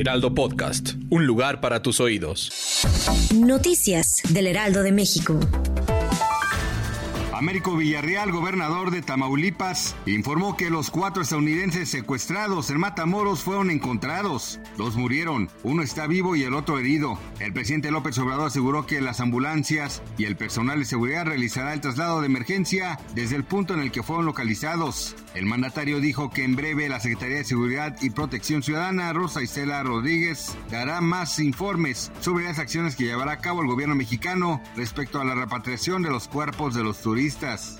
Heraldo Podcast, un lugar para tus oídos. Noticias del Heraldo de México. Américo Villarreal, gobernador de Tamaulipas, informó que los cuatro estadounidenses secuestrados en Matamoros fueron encontrados. Dos murieron, uno está vivo y el otro herido. El presidente López Obrador aseguró que las ambulancias y el personal de seguridad realizará el traslado de emergencia desde el punto en el que fueron localizados. El mandatario dijo que en breve la Secretaría de Seguridad y Protección Ciudadana, Rosa Isela Rodríguez, dará más informes sobre las acciones que llevará a cabo el gobierno mexicano respecto a la repatriación de los cuerpos de los turistas.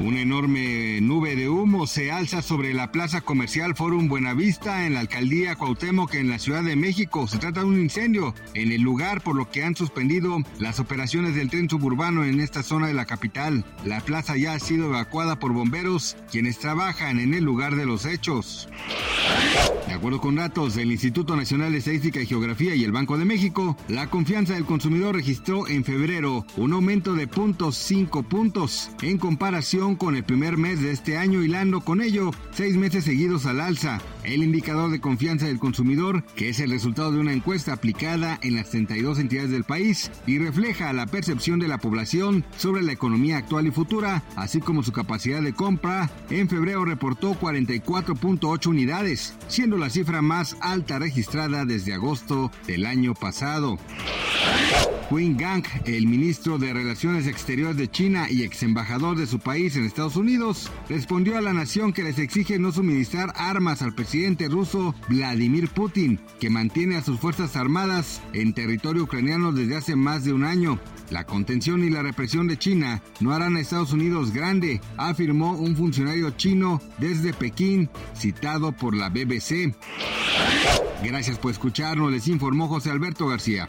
Una enorme nube de humo se alza sobre la plaza comercial Forum Buenavista en la alcaldía Cuauhtémoc en la Ciudad de México. Se trata de un incendio en el lugar por lo que han suspendido las operaciones del tren suburbano en esta zona de la capital. La plaza ya ha sido evacuada por bomberos quienes trabajan en el lugar de los hechos. De acuerdo con datos del Instituto Nacional de Estadística y Geografía y el Banco de México, la confianza del consumidor registró en febrero un aumento de 0.5 puntos en comparación con el primer mes de este año, hilando con ello seis meses seguidos al alza. El indicador de confianza del consumidor, que es el resultado de una encuesta aplicada en las 32 entidades del país y refleja la percepción de la población sobre la economía actual y futura, así como su capacidad de compra, en febrero reportó 44.8 unidades, siendo la cifra más alta registrada desde agosto del año pasado. Qin Gang, el ministro de Relaciones Exteriores de China y ex embajador de su país en Estados Unidos, respondió a la nación que les exige no suministrar armas al presidente ruso Vladimir Putin, que mantiene a sus fuerzas armadas en territorio ucraniano desde hace más de un año. La contención y la represión de China no harán a Estados Unidos grande, afirmó un funcionario chino desde Pekín, citado por la BBC. Gracias por escucharnos, les informó José Alberto García.